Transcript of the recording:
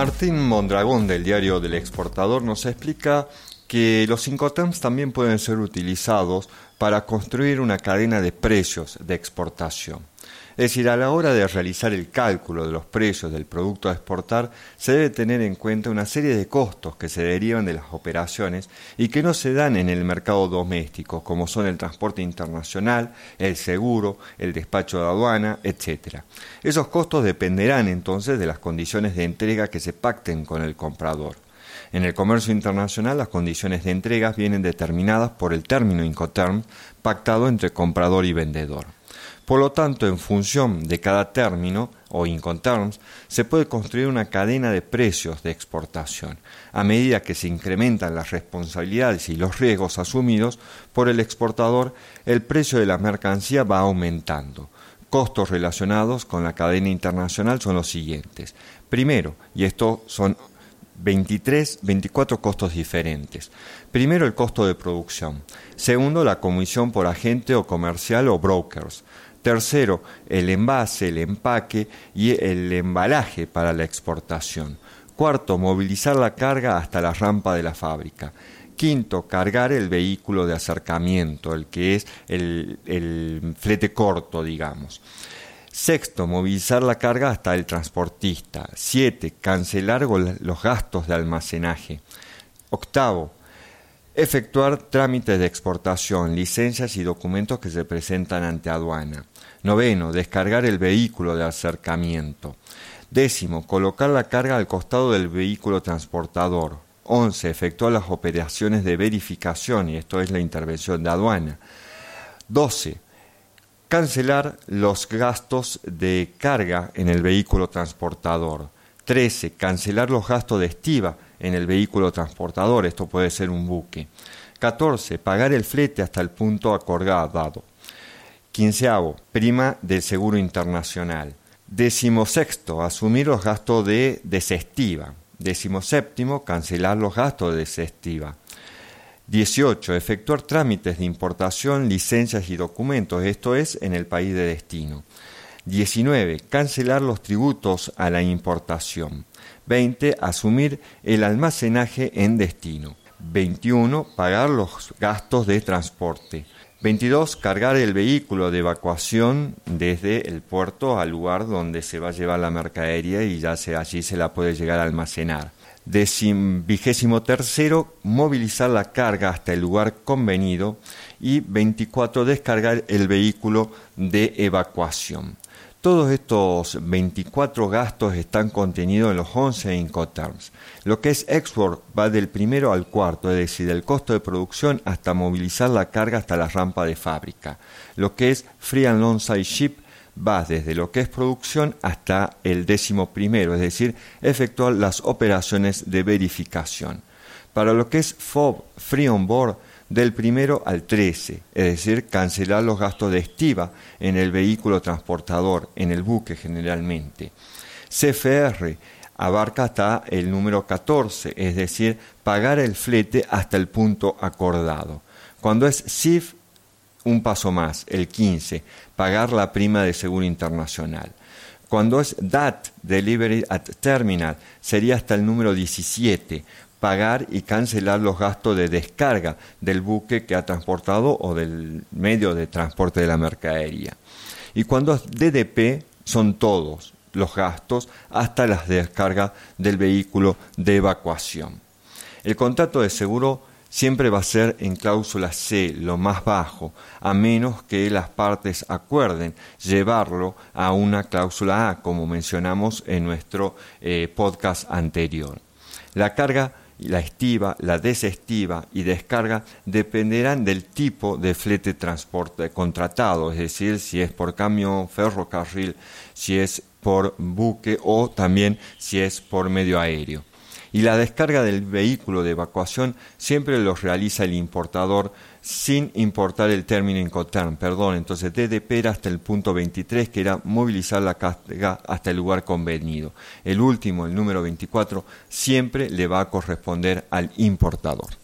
Martín Mondragón del diario del exportador nos explica que los Incoterms también pueden ser utilizados para construir una cadena de precios de exportación. Es decir, a la hora de realizar el cálculo de los precios del producto a exportar, se debe tener en cuenta una serie de costos que se derivan de las operaciones y que no se dan en el mercado doméstico, como son el transporte internacional, el seguro, el despacho de aduana, etc. Esos costos dependerán entonces de las condiciones de entrega que se pacten con el comprador. En el comercio internacional las condiciones de entrega vienen determinadas por el término Incoterm pactado entre comprador y vendedor. Por lo tanto, en función de cada término o Incoterms, se puede construir una cadena de precios de exportación. A medida que se incrementan las responsabilidades y los riesgos asumidos por el exportador, el precio de la mercancía va aumentando. Costos relacionados con la cadena internacional son los siguientes. Primero, y estos son 23, 24 costos diferentes. Primero, el costo de producción. Segundo, la comisión por agente o comercial o brokers. Tercero, el envase, el empaque y el embalaje para la exportación. Cuarto, movilizar la carga hasta la rampa de la fábrica. Quinto, cargar el vehículo de acercamiento, el que es el, flete corto, digamos. Sexto, movilizar la carga hasta el transportista. Siete, cancelar los gastos de almacenaje. Octavo, efectuar trámites de exportación, licencias y documentos que se presentan ante aduana. Noveno, descargar el vehículo de acercamiento. Décimo, colocar la carga al costado del vehículo transportador. Once, efectuar las operaciones de verificación, y esto es la intervención de aduana. Doce, cancelar los gastos de carga en el vehículo transportador. 13. Cancelar los gastos de estiva en el vehículo transportador, esto puede ser un buque. 14. Pagar el flete hasta el punto acordado. 15. Prima del seguro internacional. sexto, Asumir los gastos de desestiva. séptimo, Cancelar los gastos de desestiva. 18. Efectuar trámites de importación, licencias y documentos, esto es, en el país de destino. 19. Cancelar los tributos a la importación. 20. Asumir el almacenaje en destino. 21. Pagar los gastos de transporte. 22. Cargar el vehículo de evacuación desde el puerto al lugar donde se va a llevar la mercadería y ya sea allí se la puede llegar a almacenar. Vigésimo tercero, movilizar la carga hasta el lugar convenido. Y 24, descargar el vehículo de evacuación. Todos estos 24 gastos están contenidos en los 11 Incoterms. Lo que es export va del primero al cuarto, es decir, del costo de producción hasta movilizar la carga hasta la rampa de fábrica. Lo que es free and long side ship va desde lo que es producción hasta el décimo primero, es decir, efectuar las operaciones de verificación. Para lo que es FOB, Free On Board, del primero al 13, es decir, cancelar los gastos de estiva en el vehículo transportador, en el buque generalmente. CFR abarca hasta el número 14, es decir, pagar el flete hasta el punto acordado. Cuando es CIF, un paso más, el 15, pagar la prima de seguro internacional. Cuando es DAT, Delivery at Terminal, sería hasta el número 17, pagar y cancelar los gastos de descarga del buque que ha transportado o del medio de transporte de la mercadería. Y cuando es DDP, son todos los gastos hasta las descargas del vehículo de evacuación. El contrato de seguro siempre va a ser en cláusula C, lo más bajo, a menos que las partes acuerden llevarlo a una cláusula A, como mencionamos en nuestro eh, podcast anterior. La carga la estiva, la desestiva y descarga dependerán del tipo de flete transporte contratado, es decir, si es por camión, ferrocarril, si es por buque o también si es por medio aéreo y la descarga del vehículo de evacuación siempre lo realiza el importador sin importar el término Incoterm, perdón, entonces DDP era hasta el punto 23 que era movilizar la carga hasta el lugar convenido. El último, el número 24, siempre le va a corresponder al importador.